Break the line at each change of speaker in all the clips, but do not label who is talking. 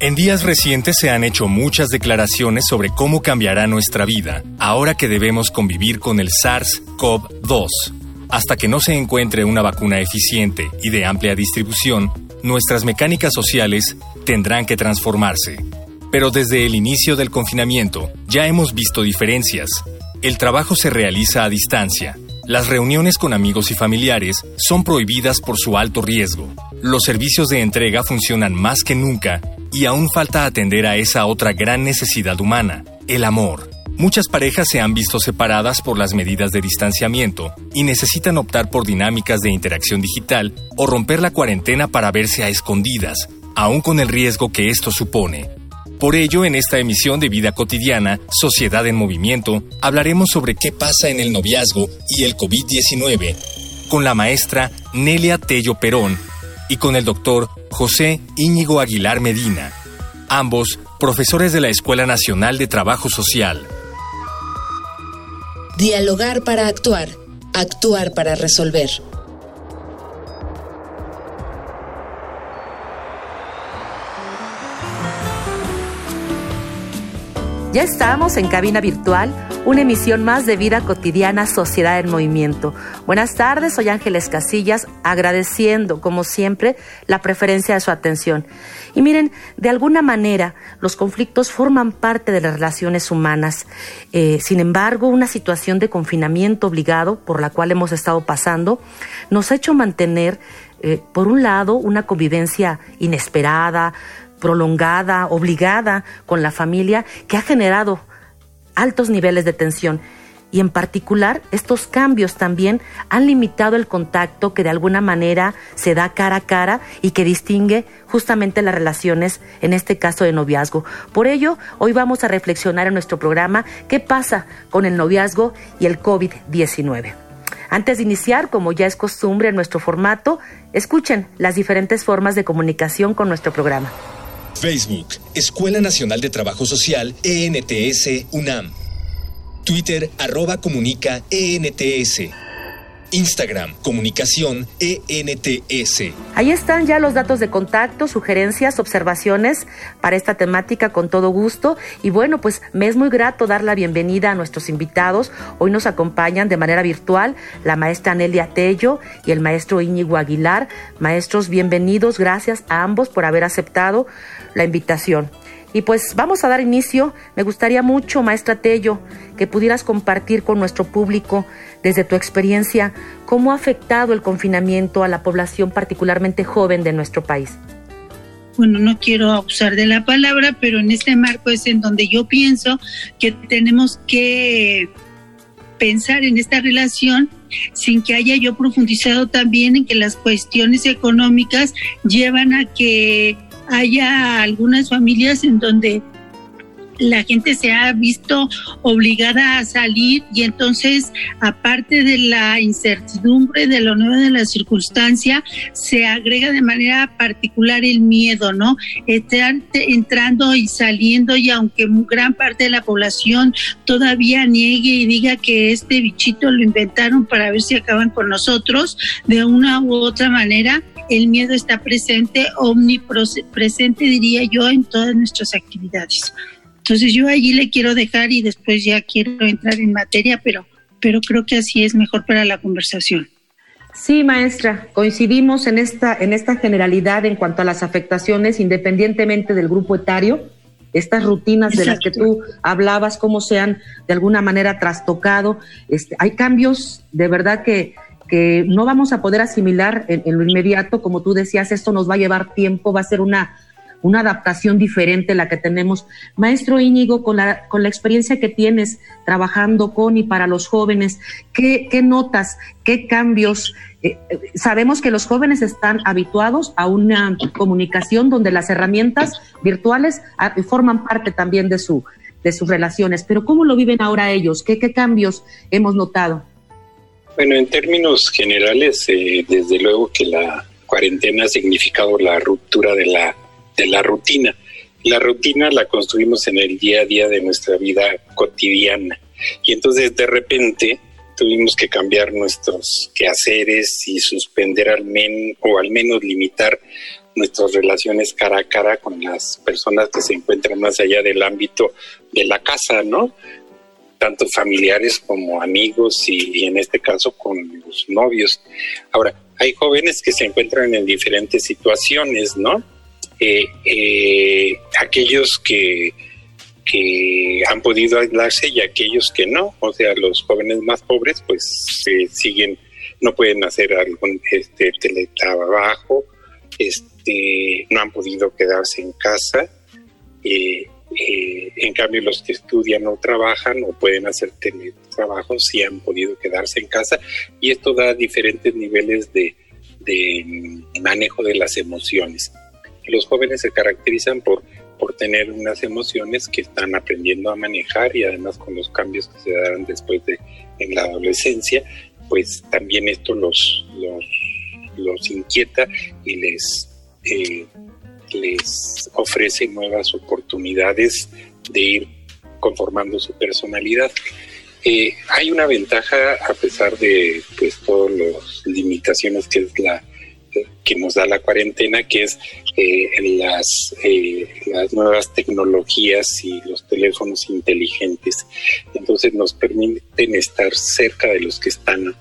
En días recientes se han hecho muchas declaraciones sobre cómo cambiará nuestra vida ahora que debemos convivir con el SARS-CoV-2. Hasta que no se encuentre una vacuna eficiente y de amplia distribución, nuestras mecánicas sociales tendrán que transformarse. Pero desde el inicio del confinamiento ya hemos visto diferencias. El trabajo se realiza a distancia. Las reuniones con amigos y familiares son prohibidas por su alto riesgo. Los servicios de entrega funcionan más que nunca y aún falta atender a esa otra gran necesidad humana, el amor. Muchas parejas se han visto separadas por las medidas de distanciamiento y necesitan optar por dinámicas de interacción digital o romper la cuarentena para verse a escondidas, aún con el riesgo que esto supone. Por ello, en esta emisión de Vida Cotidiana, Sociedad en Movimiento, hablaremos sobre qué pasa en el noviazgo y el COVID-19, con la maestra Nelia Tello Perón y con el doctor José Íñigo Aguilar Medina, ambos profesores de la Escuela Nacional de Trabajo Social.
Dialogar para actuar, actuar para resolver.
Ya estamos en cabina virtual, una emisión más de vida cotidiana Sociedad en Movimiento. Buenas tardes, soy Ángeles Casillas, agradeciendo, como siempre, la preferencia de su atención. Y miren, de alguna manera, los conflictos forman parte de las relaciones humanas. Eh, sin embargo, una situación de confinamiento obligado, por la cual hemos estado pasando, nos ha hecho mantener, eh, por un lado, una convivencia inesperada, prolongada, obligada con la familia, que ha generado altos niveles de tensión. Y en particular, estos cambios también han limitado el contacto que de alguna manera se da cara a cara y que distingue justamente las relaciones, en este caso de noviazgo. Por ello, hoy vamos a reflexionar en nuestro programa qué pasa con el noviazgo y el COVID-19. Antes de iniciar, como ya es costumbre en nuestro formato, escuchen las diferentes formas de comunicación con nuestro programa.
Facebook, Escuela Nacional de Trabajo Social, ENTS, UNAM. Twitter, arroba comunica, ENTS. Instagram, comunicación ENTS.
Ahí están ya los datos de contacto, sugerencias, observaciones para esta temática con todo gusto. Y bueno, pues me es muy grato dar la bienvenida a nuestros invitados. Hoy nos acompañan de manera virtual la maestra Nelia Tello y el maestro Íñigo Aguilar. Maestros, bienvenidos. Gracias a ambos por haber aceptado la invitación. Y pues vamos a dar inicio. Me gustaría mucho, maestra Tello, que pudieras compartir con nuestro público, desde tu experiencia, cómo ha afectado el confinamiento a la población particularmente joven de nuestro país.
Bueno, no quiero abusar de la palabra, pero en este marco es en donde yo pienso que tenemos que pensar en esta relación sin que haya yo profundizado también en que las cuestiones económicas llevan a que haya algunas familias en donde la gente se ha visto obligada a salir y entonces, aparte de la incertidumbre de lo nuevo de la circunstancia, se agrega de manera particular el miedo, ¿no? Estar entrando y saliendo y aunque gran parte de la población todavía niegue y diga que este bichito lo inventaron para ver si acaban con nosotros, de una u otra manera, el miedo está presente, omnipresente diría yo, en todas nuestras actividades. Entonces yo allí le quiero dejar y después ya quiero entrar en materia, pero, pero creo que así es mejor para la conversación.
Sí, maestra, coincidimos en esta, en esta generalidad en cuanto a las afectaciones, independientemente del grupo etario. estas rutinas de las que tú hablabas, cómo se han de alguna manera trastocado. Este, hay cambios de verdad que, que no vamos a poder asimilar en, lo inmediato, como tú decías, esto nos va a llevar tiempo, va a ser una, una adaptación diferente la que tenemos. Maestro Íñigo, con la, con la experiencia que tienes trabajando con y para los jóvenes, ¿qué, qué notas, qué cambios? Eh, eh, sabemos que los jóvenes están habituados a una comunicación donde las herramientas virtuales ah, forman parte también de, su, de sus relaciones, pero ¿cómo lo viven ahora ellos? ¿Qué, qué cambios hemos notado?
Bueno, en términos generales, eh, desde luego que la cuarentena ha significado la ruptura de la, de la rutina. La rutina la construimos en el día a día de nuestra vida cotidiana. Y entonces de repente tuvimos que cambiar nuestros quehaceres y suspender al menos o al menos limitar nuestras relaciones cara a cara con las personas que se encuentran más allá del ámbito de la casa, ¿no? Tanto familiares como amigos y, en este caso con los novios. Ahora, hay jóvenes que se encuentran en diferentes situaciones, ¿no? Eh, eh, aquellos que, que han podido aislarse y aquellos que no, o sea, los jóvenes más pobres pues siguen, no pueden hacer algún este, teletrabajo, este, no han podido quedarse en casa. Eh, en cambio, los que estudian o trabajan o pueden hacer teletrabajo sí han podido quedarse en casa y esto da diferentes niveles de, manejo de las emociones. Los jóvenes se caracterizan por, por tener unas emociones que están aprendiendo a manejar y además con los cambios que se darán después de en la adolescencia, pues también esto los, los, los inquieta y les eh, les ofrece nuevas oportunidades de ir conformando su personalidad. Eh, hay una ventaja a pesar de pues todas las limitaciones que es la que nos da la cuarentena, que es eh, las, eh, las nuevas tecnologías y los teléfonos inteligentes. Entonces nos permiten estar cerca de los que están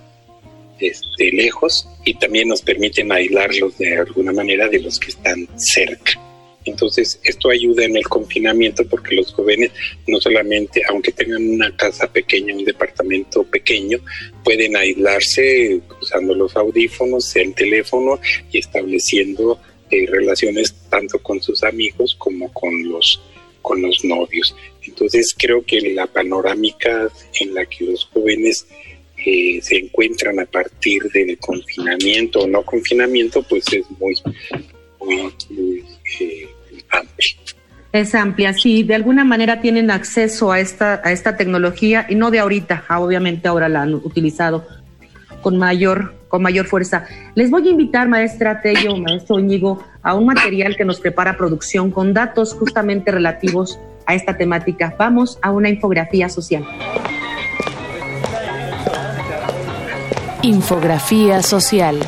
este, lejos y también nos permiten aislarlos de alguna manera de los que están cerca. Entonces, esto ayuda en el confinamiento porque los jóvenes no solamente, aunque tengan una casa pequeña, un departamento pequeño, pueden aislarse usando los audífonos, el teléfono y estableciendo eh, relaciones tanto con sus amigos como con los, con los novios. Entonces, creo que la panorámica en la que los jóvenes se encuentran a partir del confinamiento o no confinamiento, pues es muy, muy, eh.
Es amplia, sí, de alguna manera tienen acceso a esta, a esta tecnología y no de ahorita, ah, obviamente ahora la han utilizado con mayor, con mayor fuerza. Les voy a invitar, maestra Tello, maestro Íñigo, a un material que nos prepara producción con datos justamente relativos a esta temática. Vamos a una infografía social.
Infografía social.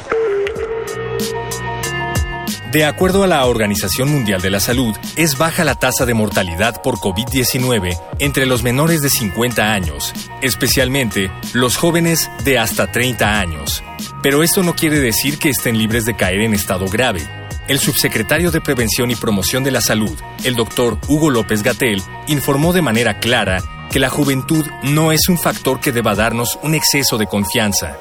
De acuerdo a la Organización Mundial de la Salud, es baja la tasa de mortalidad por COVID-19 entre los menores de 50 años, especialmente los jóvenes de hasta 30 años. Pero esto no quiere decir que estén libres de caer en estado grave. El subsecretario de Prevención y Promoción de la Salud, el doctor Hugo López Gatel, informó de manera clara que la juventud no es un factor que deba darnos un exceso de confianza.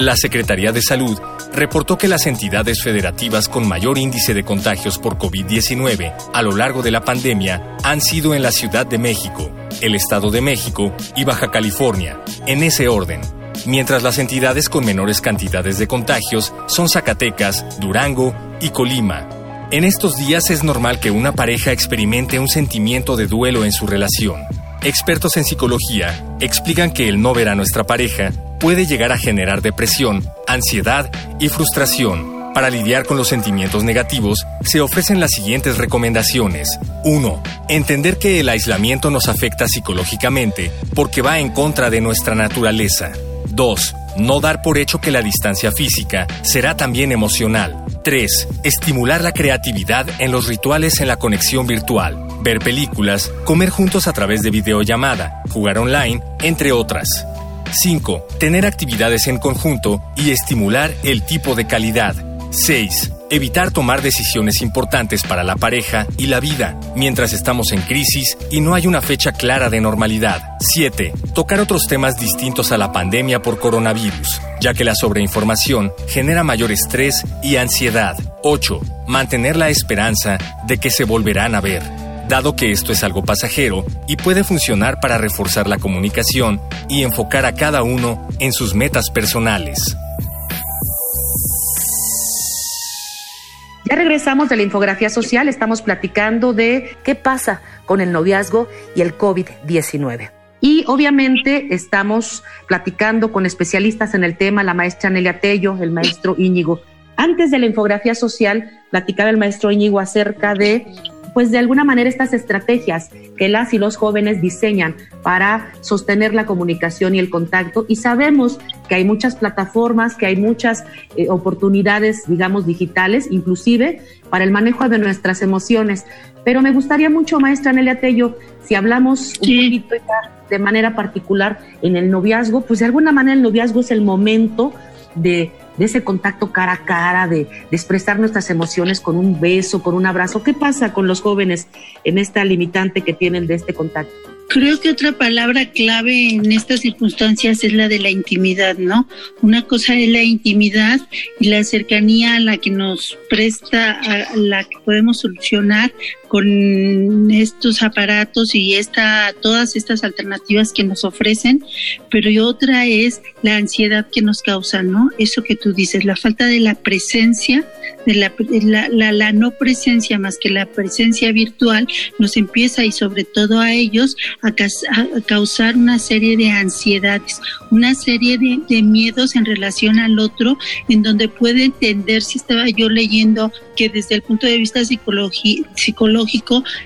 La Secretaría de Salud reportó que las entidades federativas con mayor índice de contagios por COVID-19 a lo largo de la pandemia han sido en la Ciudad de México, el Estado de México y Baja California, en ese orden, mientras las entidades con menores cantidades de contagios son Zacatecas, Durango y Colima. En estos días es normal que una pareja experimente un sentimiento de duelo en su relación. Expertos en psicología explican que el no ver a nuestra pareja puede llegar a generar depresión, ansiedad y frustración. Para lidiar con los sentimientos negativos, se ofrecen las siguientes recomendaciones. 1. Entender que el aislamiento nos afecta psicológicamente porque va en contra de nuestra naturaleza. 2. No dar por hecho que la distancia física será también emocional. 3. Estimular la creatividad en los rituales en la conexión virtual. Ver películas, comer juntos a través de videollamada, jugar online, entre otras. 5. Tener actividades en conjunto y estimular el tipo de calidad. 6. Evitar tomar decisiones importantes para la pareja y la vida mientras estamos en crisis y no hay una fecha clara de normalidad. 7. Tocar otros temas distintos a la pandemia por coronavirus, ya que la sobreinformación genera mayor estrés y ansiedad. 8. Mantener la esperanza de que se volverán a ver, dado que esto es algo pasajero y puede funcionar para reforzar la comunicación y enfocar a cada uno en sus metas personales.
Ya regresamos de la infografía social, estamos platicando de qué pasa con el noviazgo y el COVID-19. Y obviamente estamos platicando con especialistas en el tema, la maestra Nelia Tello, el maestro Íñigo. Antes de la infografía social, platicaba el maestro Íñigo acerca de pues de alguna manera estas estrategias que las y los jóvenes diseñan para sostener la comunicación y el contacto. Y sabemos que hay muchas plataformas, que hay muchas eh, oportunidades, digamos, digitales, inclusive para el manejo de nuestras emociones. Pero me gustaría mucho, maestra Nelia Tello, si hablamos un poquito de manera particular en el noviazgo, pues de alguna manera el noviazgo es el momento de de ese contacto cara a cara, de, expresar nuestras emociones con un beso, con un abrazo. ¿Qué pasa con los jóvenes en esta limitante que tienen de este contacto?
Creo que otra palabra clave en estas circunstancias es la de la intimidad, ¿no? Una cosa es la intimidad y la cercanía a la que nos presta, a la que podemos solucionar con estos aparatos y esta, todas estas alternativas que nos ofrecen, pero otra es la ansiedad que nos causa, ¿no? Eso que tú dices, la falta de la presencia, de la, la, la, no presencia más que la presencia virtual nos empieza y sobre todo a ellos a, causar una serie de ansiedades, una serie de, de miedos en relación al otro, en donde puede entender, si estaba yo leyendo que desde el punto de vista psicológico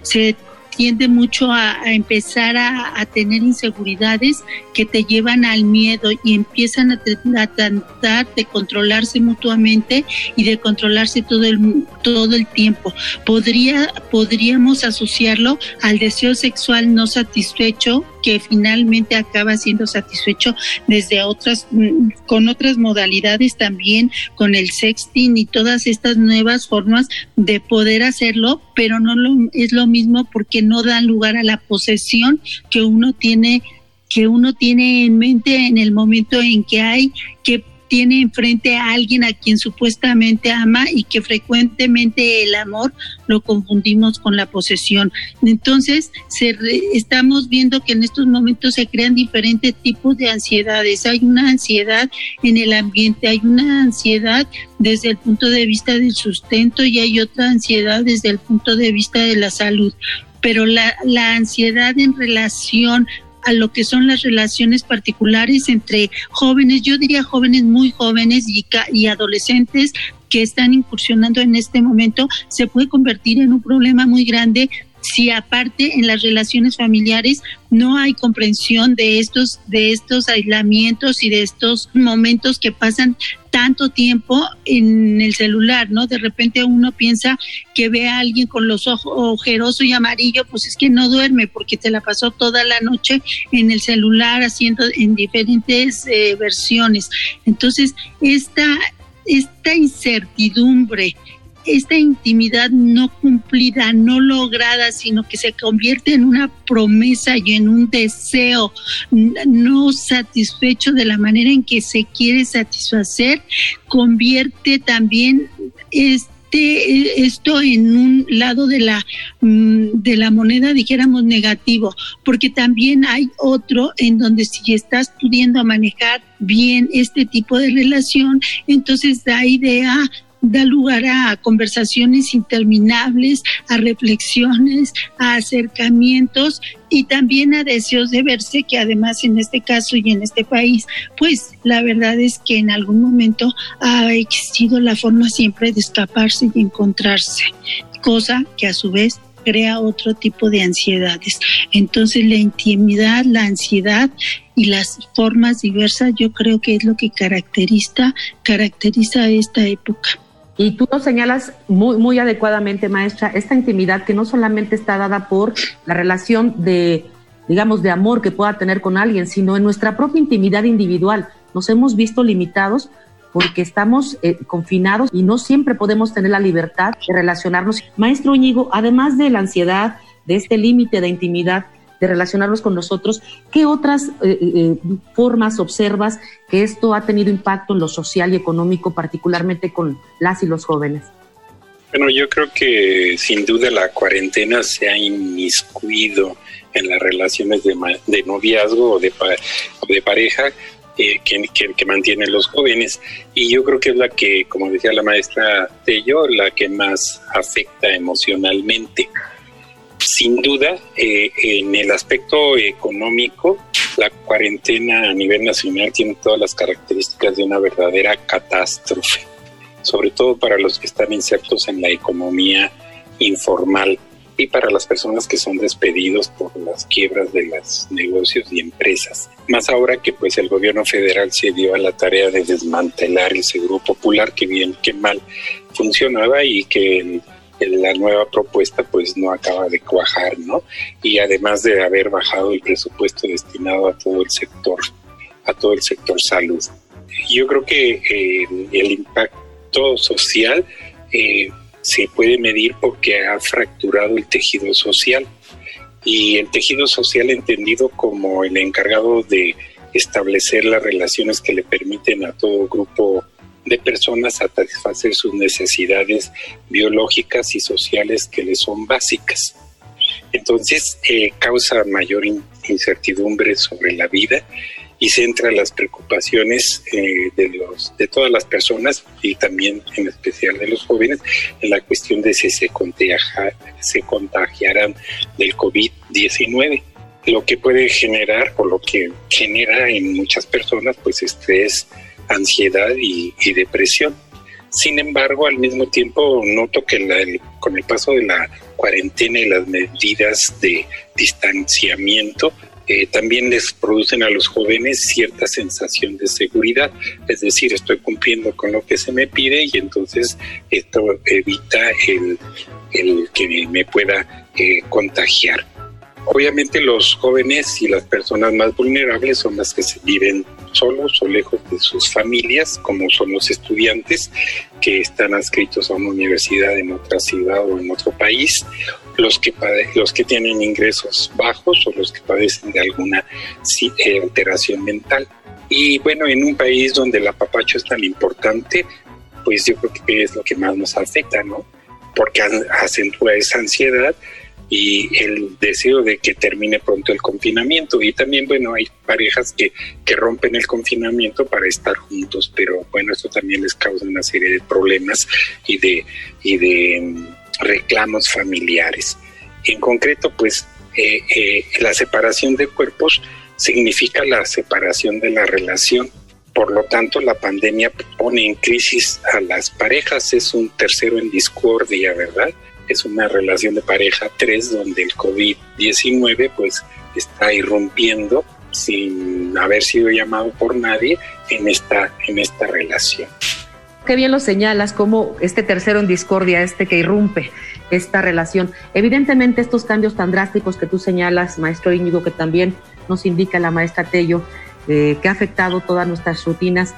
se tiende mucho a, empezar a, tener inseguridades que te llevan al miedo y empiezan a, tratar de controlarse mutuamente y de controlarse todo el, todo el tiempo. Podría, podríamos asociarlo al deseo sexual no satisfecho que finalmente acaba siendo satisfecho desde otras, mm, con otras modalidades también, con el sexting y todas estas nuevas formas de poder hacerlo, pero no lo, es lo mismo porque no dan lugar a la posesión que uno tiene que uno tiene en mente en el momento en que hay que tiene enfrente a alguien a quien supuestamente ama y que frecuentemente el amor lo confundimos con la posesión. Entonces, estamos viendo que en estos momentos se crean diferentes tipos de ansiedades. Hay una ansiedad en el ambiente, hay una ansiedad desde el punto de vista del sustento y hay otra ansiedad desde el punto de vista de la salud pero la, ansiedad en relación a lo que son las relaciones particulares entre jóvenes, yo diría jóvenes muy jóvenes y, y adolescentes que están incursionando en este momento, se puede convertir en un problema muy grande si aparte en las relaciones familiares no hay comprensión de estos de estos aislamientos y de estos momentos que pasan tanto tiempo en el celular, ¿no? De repente uno piensa que ve a alguien con los ojos ojeroso y amarillo, pues es que no duerme porque te la pasó toda la noche en el celular haciendo en diferentes eh, versiones. Entonces, esta, esta incertidumbre esta intimidad no cumplida, no lograda, sino que se convierte en una promesa y en un deseo no satisfecho de la manera en que se quiere satisfacer, convierte también este esto en un lado de la mm, de la moneda dijéramos negativo porque también hay otro en donde si estás pudiendo manejar bien este tipo de relación entonces da idea da lugar a conversaciones interminables, a reflexiones, a acercamientos y también a deseos de verse, que además en este caso y en este país, pues la verdad es que en algún momento ha existido la forma siempre de escaparse y encontrarse, cosa que a su vez crea otro tipo de ansiedades. Entonces la intimidad, la ansiedad y las formas diversas yo creo que es lo que caracteriza, caracteriza esta época.
Y tú lo señalas muy, muy adecuadamente, maestra, esta intimidad que no solamente está dada por la relación de, digamos, de amor que pueda tener con alguien, sino en nuestra propia intimidad individual. Nos hemos visto limitados porque estamos eh, confinados y no siempre podemos tener la libertad de relacionarnos. Maestro Íñigo, además de la ansiedad, de este límite de intimidad, de relacionarnos con nosotros, ¿qué otras eh, eh, formas observas que esto ha tenido impacto en lo social y económico, particularmente con las y los jóvenes?
Bueno, yo creo que sin duda la cuarentena se ha inmiscuido en las relaciones de, de noviazgo o de, de pareja eh, que, que, mantienen los jóvenes. Y yo creo que es la que, como decía la maestra Tello, la que más afecta emocionalmente. Sin duda, eh, en el aspecto económico, la cuarentena a nivel nacional tiene todas las características de una verdadera catástrofe, sobre todo para los que están insertos en la economía informal y para las personas que son despedidos por las quiebras de los negocios y empresas. Más ahora que pues el gobierno federal se dio a la tarea de desmantelar el seguro popular que bien que mal funcionaba y que la nueva propuesta pues no acaba de cuajar, ¿no? Y además de haber bajado el presupuesto destinado a todo el sector, a todo el sector salud. Yo creo que eh, el impacto social eh, se puede medir porque ha fracturado el tejido social y el tejido social entendido como el encargado de establecer las relaciones que le permiten a todo grupo de personas satisfacer sus necesidades biológicas y sociales que le son básicas. Entonces eh, causa mayor incertidumbre sobre la vida y centra las preocupaciones eh, de, los, de todas las personas y también en especial de los jóvenes en la cuestión de si se, se contagiarán del COVID-19 lo que puede generar o lo que genera en muchas personas pues estrés, ansiedad y, depresión. Sin embargo, al mismo tiempo noto que con el paso de la cuarentena y las medidas de distanciamiento eh, también les producen a los jóvenes cierta sensación de seguridad, es decir, estoy cumpliendo con lo que se me pide y entonces esto evita el, que me pueda eh, contagiar. Obviamente los jóvenes y las personas más vulnerables son las que se viven solos o lejos de sus familias, como son los estudiantes que están adscritos a una universidad en otra ciudad o en otro país, los que, los que tienen ingresos bajos o los que padecen de alguna eh, alteración mental. Y bueno, en un país donde el apapacho es tan importante, pues yo creo que es lo que más nos afecta, ¿no? Porque acentúa esa ansiedad y el deseo de que termine pronto el confinamiento. Y también, bueno, hay parejas que, que rompen el confinamiento para estar juntos, pero bueno, esto también les causa una serie de problemas y de, y de mm, reclamos familiares. En concreto, pues eh, eh, la separación de cuerpos significa la separación de la relación. Por lo tanto, la pandemia pone en crisis a las parejas, es un tercero en discordia, ¿verdad? Es una relación de pareja 3 donde el COVID-19 pues está irrumpiendo sin haber sido llamado por nadie en esta, en esta relación.
Qué bien lo señalas, como este tercero en discordia, este que irrumpe esta relación. Evidentemente estos cambios tan drásticos que tú señalas, maestro Íñigo, que también nos indica la maestra Tello, eh, que ha afectado todas nuestras rutinas,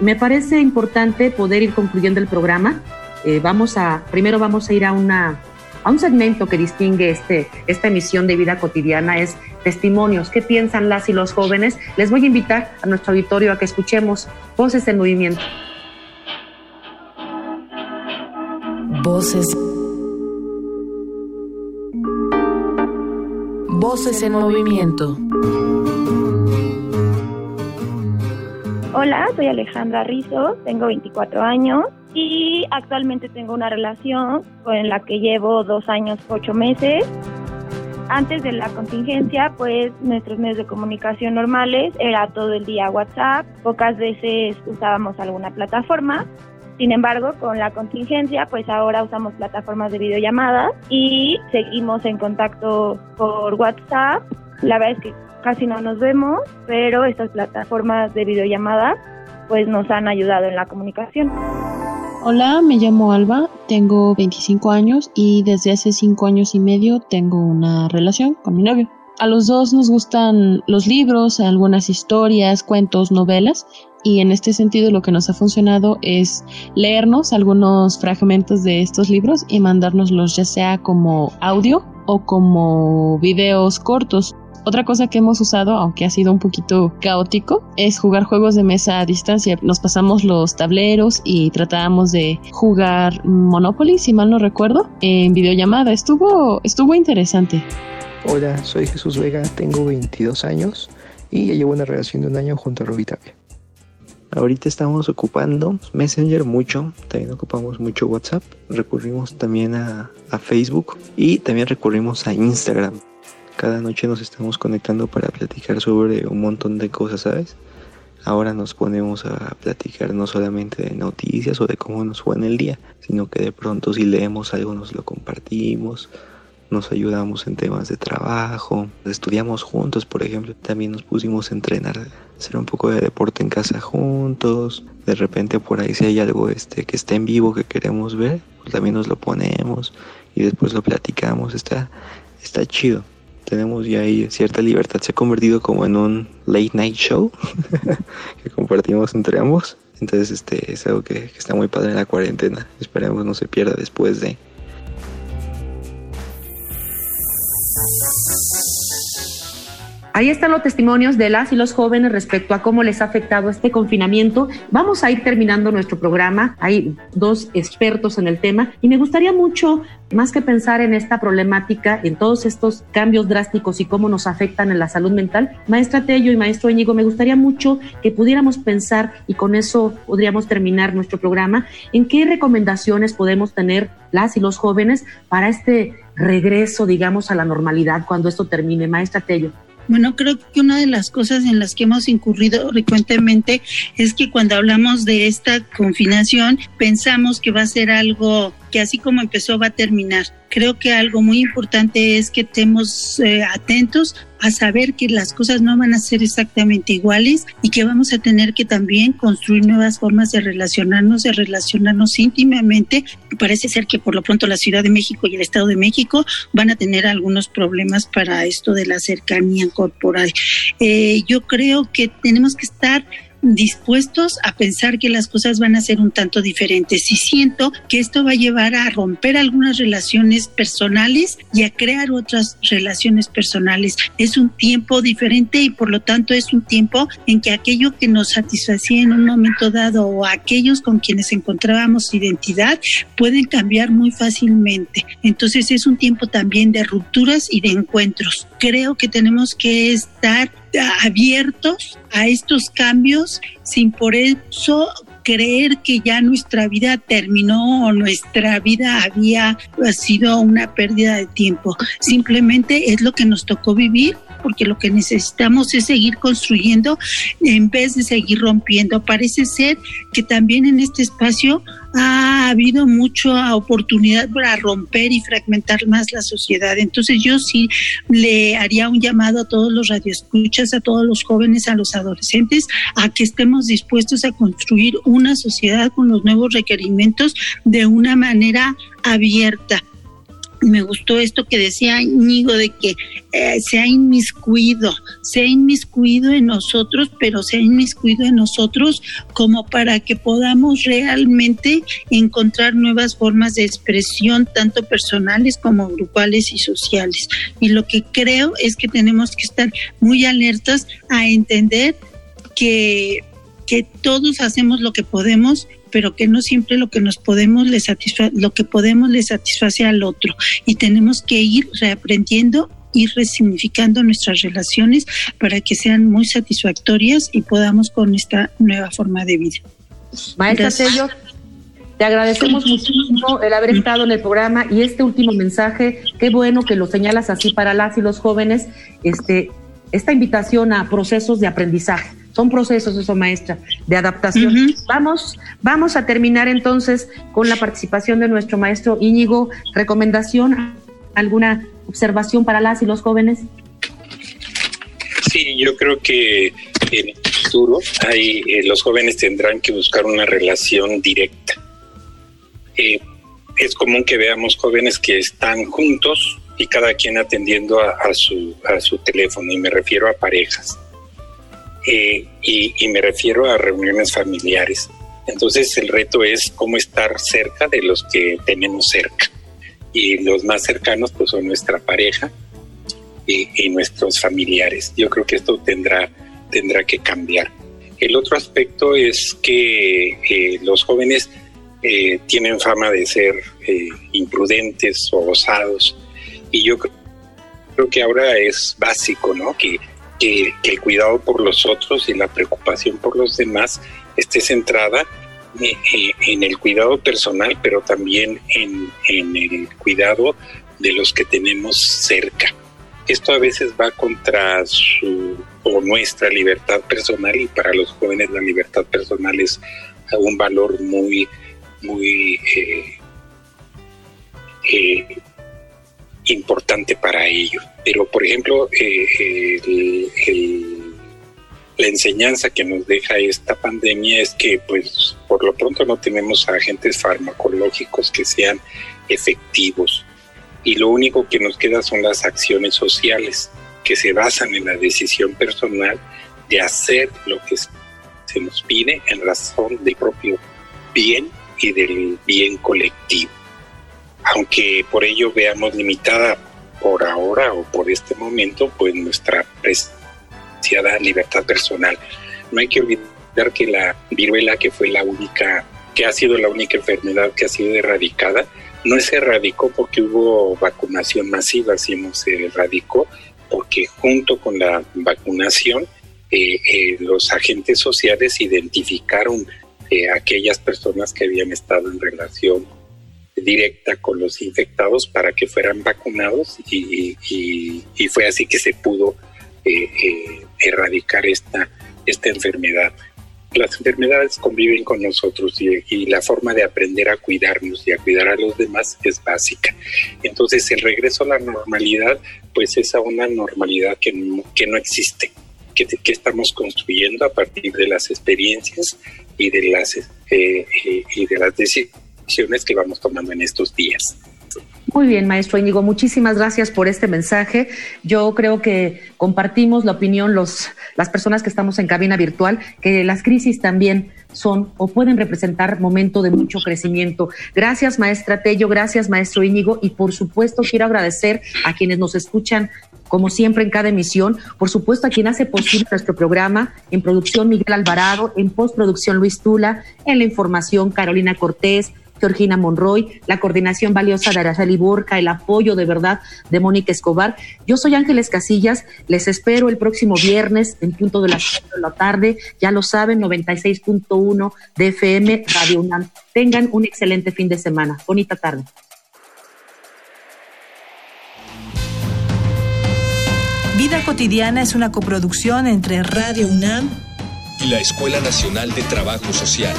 me parece importante poder ir concluyendo el programa eh, vamos a, primero vamos a ir a una a un segmento que distingue este, esta emisión de vida cotidiana es testimonios. ¿Qué piensan las y los jóvenes? Les voy a invitar a nuestro auditorio a que escuchemos Voces en Movimiento.
Voces. Voces en movimiento.
Hola, soy Alejandra Rizo, tengo 24 años y actualmente tengo una relación con la que llevo dos años, ocho meses. Antes de la contingencia, pues nuestros medios de comunicación normales era todo el día WhatsApp, pocas veces usábamos alguna plataforma. Sin embargo, con la contingencia, pues ahora usamos plataformas de videollamadas y seguimos en contacto por WhatsApp. La verdad es que casi no nos vemos, pero estas plataformas de videollamadas pues nos han ayudado en la comunicación.
Hola, me llamo Alba, tengo 25 años y desde hace 5 años y medio tengo una relación con mi novio. A los dos nos gustan los libros, algunas historias, cuentos, novelas y en este sentido lo que nos ha funcionado es leernos algunos fragmentos de estos libros y mandárnoslos ya sea como audio o como videos cortos. Otra cosa que hemos usado, aunque ha sido un poquito caótico, es jugar juegos de mesa a distancia. Nos pasamos los tableros y tratábamos de jugar Monopoly, si mal no recuerdo, en videollamada. Estuvo, estuvo interesante.
Hola, soy Jesús Vega, tengo 22 años y llevo una relación de un año junto a Rubí Ahorita estamos ocupando Messenger mucho, también ocupamos mucho WhatsApp, recurrimos también a, a Facebook y también recurrimos a Instagram. Cada noche nos estamos conectando para platicar sobre un montón de cosas, ¿sabes? Ahora nos ponemos a platicar no solamente de noticias o de cómo nos fue en el día, sino que de pronto si leemos algo nos lo compartimos, nos ayudamos en temas de trabajo, estudiamos juntos, por ejemplo, también nos pusimos a entrenar, hacer un poco de deporte en casa juntos, de repente por ahí si hay algo este que esté en vivo que queremos ver, pues también nos lo ponemos y después lo platicamos, está está chido tenemos ya ahí cierta libertad. Se ha convertido como en un late night show que compartimos entre ambos. Entonces este es algo que, que está muy padre en la cuarentena. Esperemos no se pierda después de.
Ahí están los testimonios de las y los jóvenes respecto a cómo les ha afectado este confinamiento. Vamos a ir terminando nuestro programa. Hay dos expertos en el tema y me gustaría mucho, más que pensar en esta problemática, en todos estos cambios drásticos y cómo nos afectan en la salud mental, maestra Tello y maestro Íñigo, me gustaría mucho que pudiéramos pensar, y con eso podríamos terminar nuestro programa, en qué recomendaciones podemos tener las y los jóvenes para este regreso, digamos, a la normalidad cuando esto termine. Maestra Tello.
Bueno, creo que una de las cosas en las que hemos incurrido frecuentemente es que cuando hablamos de esta confinación pensamos que va a ser algo que así como empezó va a terminar. Creo que algo muy importante es que estemos eh, atentos a saber que las cosas no van a ser exactamente iguales y que vamos a tener que también construir nuevas formas de relacionarnos, de relacionarnos íntimamente. Parece ser que por lo pronto la Ciudad de México y el Estado de México van a tener algunos problemas para esto de la cercanía corporal. Eh, yo creo que tenemos que estar dispuestos a pensar que las cosas van a ser un tanto diferentes. Y siento que esto va a llevar a romper algunas relaciones personales y a crear otras relaciones personales. Es un tiempo diferente y por lo tanto es un tiempo en que aquello que nos satisfacía en un momento dado o aquellos con quienes encontrábamos identidad pueden cambiar muy fácilmente. Entonces es un tiempo también de rupturas y de encuentros. Creo que tenemos que estar abiertos a estos cambios sin por eso creer que ya nuestra vida terminó o nuestra vida había sido una pérdida de tiempo. Simplemente es lo que nos tocó vivir porque lo que necesitamos es seguir construyendo en vez de seguir rompiendo. Parece ser que también en este espacio ha habido mucha oportunidad para romper y fragmentar más la sociedad. Entonces yo sí le haría un llamado a todos los radioescuchas, a todos los jóvenes, a los adolescentes, a que estemos dispuestos a construir una sociedad con los nuevos requerimientos de una manera abierta me gustó esto que decía Íñigo de que eh, se ha inmiscuido, se ha inmiscuido en nosotros, pero se ha inmiscuido en nosotros como para que podamos realmente encontrar nuevas formas de expresión, tanto personales como grupales y sociales. Y lo que creo es que tenemos que estar muy alertas a entender que, que todos hacemos lo que podemos pero que no siempre lo que nos podemos le satisfa lo que podemos le satisface al otro. Y tenemos que ir reaprendiendo y resignificando nuestras relaciones para que sean muy satisfactorias y podamos con esta nueva forma de vida.
Maestra Tello, te agradecemos muchísimo el haber estado en el programa y este último mensaje, qué bueno que lo señalas así para las y los jóvenes, este, esta invitación a procesos de aprendizaje son procesos, eso maestra, de adaptación. Vamos, vamos a terminar entonces con la participación de nuestro maestro Íñigo. ¿Recomendación, alguna observación para las y los jóvenes?
Sí, yo creo que en el futuro hay, eh, los jóvenes tendrán que buscar una relación directa. Eh, es común que veamos jóvenes que están juntos y cada quien atendiendo a, su, a su teléfono, y me refiero a parejas eh, y, me refiero a reuniones familiares. Entonces el reto es cómo estar cerca de los que tenemos cerca. Y los más cercanos pues son nuestra pareja y, nuestros familiares. Yo creo que esto tendrá, tendrá que cambiar. El otro aspecto es que eh, los jóvenes eh, tienen fama de ser imprudentes o osados y yo creo que ahora es básico, ¿no? Que que, el cuidado por los otros y la preocupación por los demás esté centrada eh, eh, en el cuidado personal, pero también en, el cuidado de los que tenemos cerca. Esto a veces va contra su o nuestra libertad personal y para los jóvenes la libertad personal es un valor muy, muy eh, importante para ellos. Pero, por ejemplo, eh, la enseñanza que nos deja esta pandemia es que, pues, por lo pronto no tenemos agentes farmacológicos que sean efectivos. Y lo único que nos queda son las acciones sociales que se basan en la decisión personal de hacer lo que se nos pide en razón del propio bien y del bien colectivo aunque por ello veamos limitada por ahora o por este momento, pues nuestra preciada libertad personal. No hay que olvidar que la viruela, que fue la única, que ha sido la única enfermedad que ha sido erradicada, no se erradicó porque hubo vacunación masiva, sino se erradicó porque junto con la vacunación eh, eh, los agentes sociales identificaron eh, aquellas personas que habían estado en relación directa con los infectados para que fueran vacunados y, fue así que se pudo eh, eh, erradicar esta, esta enfermedad. Las enfermedades conviven con nosotros y, la forma de aprender a cuidarnos y a cuidar a los demás es básica. Entonces el regreso a la normalidad pues es a una normalidad que no, que no existe, que, que estamos construyendo a partir de las experiencias y de las, eh, y de las decisiones que vamos tomando en estos días.
Muy bien, maestro Íñigo, muchísimas gracias por este mensaje. Yo creo que compartimos la opinión los, las personas que estamos en cabina virtual, que las crisis también son o pueden representar momento de mucho crecimiento. Gracias, maestra Tello, gracias, maestro Íñigo, y por supuesto quiero agradecer a quienes nos escuchan como siempre en cada emisión, por supuesto a quien hace posible nuestro programa, en producción Miguel Alvarado, en postproducción Luis Tula, en la información Carolina Cortés, Georgina Monroy, la coordinación valiosa de Araceli Borca, el apoyo de verdad de Mónica Escobar. Yo soy Ángeles Casillas, les espero el próximo viernes en punto de las de la tarde, ya lo saben, 96.1 de FM Radio UNAM. Tengan un excelente fin de semana. Bonita tarde.
Vida cotidiana es una coproducción entre Radio UNAM
y la Escuela Nacional de Trabajo Social.